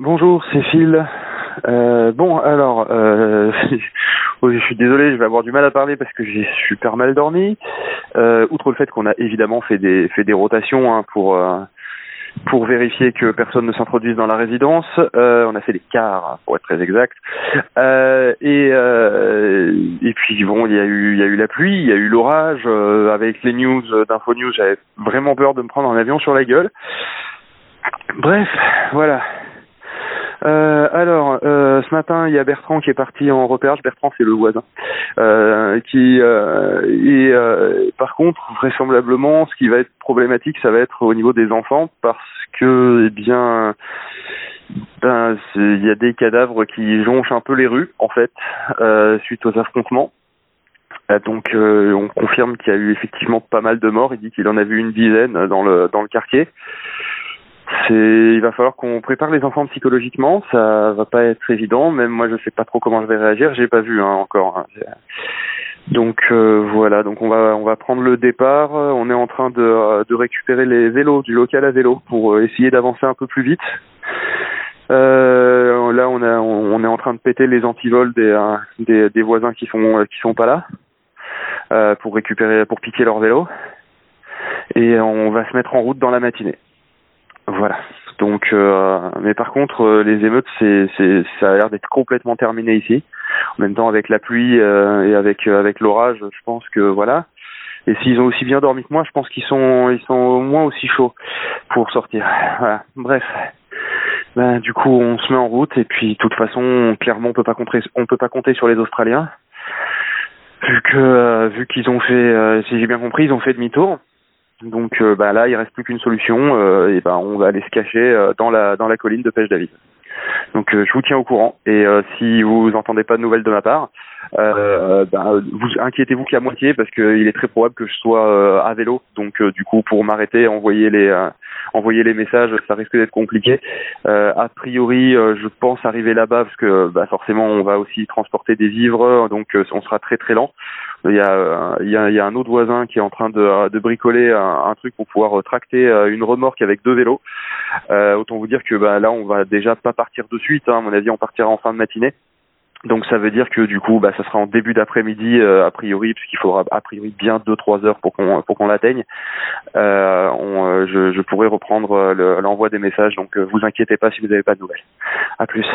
Bonjour, c'est. Euh, bon, alors, euh, je suis désolé, je vais avoir du mal à parler parce que j'ai super mal dormi. Euh, outre le fait qu'on a évidemment fait des fait des rotations hein, pour euh, pour vérifier que personne ne s'introduise dans la résidence, on a fait des quarts pour être très exact. Et et puis bon, il y a eu il y a eu la pluie, il y a eu l'orage. avec les news d'Info News, j'avais vraiment peur de me prendre un avion sur la gueule. Bref, voilà. Euh, alors, euh, ce matin, il y a Bertrand qui est parti en repérage. Bertrand, c'est le voisin. Euh, qui euh, et euh, par contre, vraisemblablement, ce qui va être problématique, ça va être au niveau des enfants, parce que, eh bien, ben, il y a des cadavres qui jonchent un peu les rues, en fait, suite aux affrontements. Donc on confirme qu'il y a eu effectivement pas mal de morts. Il dit qu'il en a vu une dizaine dans le dans le quartier il va falloir qu'on prépare les enfants psychologiquement. Ça va pas être évident. Même moi je sais pas trop comment je vais réagir. J'ai pas vu hein, encore hein. donc euh, voilà. Donc on va on va prendre le départ. On est en train de, de récupérer les vélos du local à vélo pour euh, essayer d'avancer un peu plus vite. Euh, là on a on, est en train de péter les antivols des, euh, des, des voisins qui sont qui sont pas là euh, pour récupérer pour piquer leur vélo. Et on va se mettre en route dans la matinée voilà. Donc, euh, mais par contre, euh, les émeutes, c'est, c'est, ça a l'air d'être complètement terminé ici. En même temps, avec la pluie euh, et avec avec l'orage, je pense que voilà. Et s'ils ont aussi bien dormi que moi, je pense qu'ils sont ils sont au moins aussi chauds pour sortir. Voilà. Bref. Ben, du coup, on se met en route et puis, de toute façon, clairement, on peut pas compter on peut pas compter sur les Australiens vu que vu qu'ils ont fait, si j'ai bien compris, ils ont fait demi-tour. Donc euh, bah, là, il reste plus qu'une solution, euh, et ben on va aller se cacher euh, dans la dans la colline de Pêche David. Donc je vous tiens au courant et si vous entendez pas de nouvelles de ma part, euh, bah, vous inquiétez-vous qu'à moitié parce qu'il est très probable que je sois à vélo. Donc du coup pour m'arrêter, envoyer les envoyer les messages, ça risque d'être compliqué. a priori, je pense arriver là-bas parce que bah, forcément on va aussi transporter des vivres, donc on sera très très lent. Il y, a, il, y a, il y a un autre voisin qui est en train de, de bricoler un, truc pour pouvoir tracter euh, une remorque avec deux vélos. Euh, autant vous dire que bah, là, on va déjà pas partir de suite. Hein. À mon avis, on partira en fin de matinée. Donc ça veut dire que du coup, bah, ça sera en début d'après-midi euh, a priori, puisqu'il faudra a priori bien deux trois heures pour qu'on pour qu'on l'atteigne. Euh, on, je, je pourrai reprendre l'envoi des messages. Donc vous inquiétez pas si vous n'avez pas de nouvelles. À plus.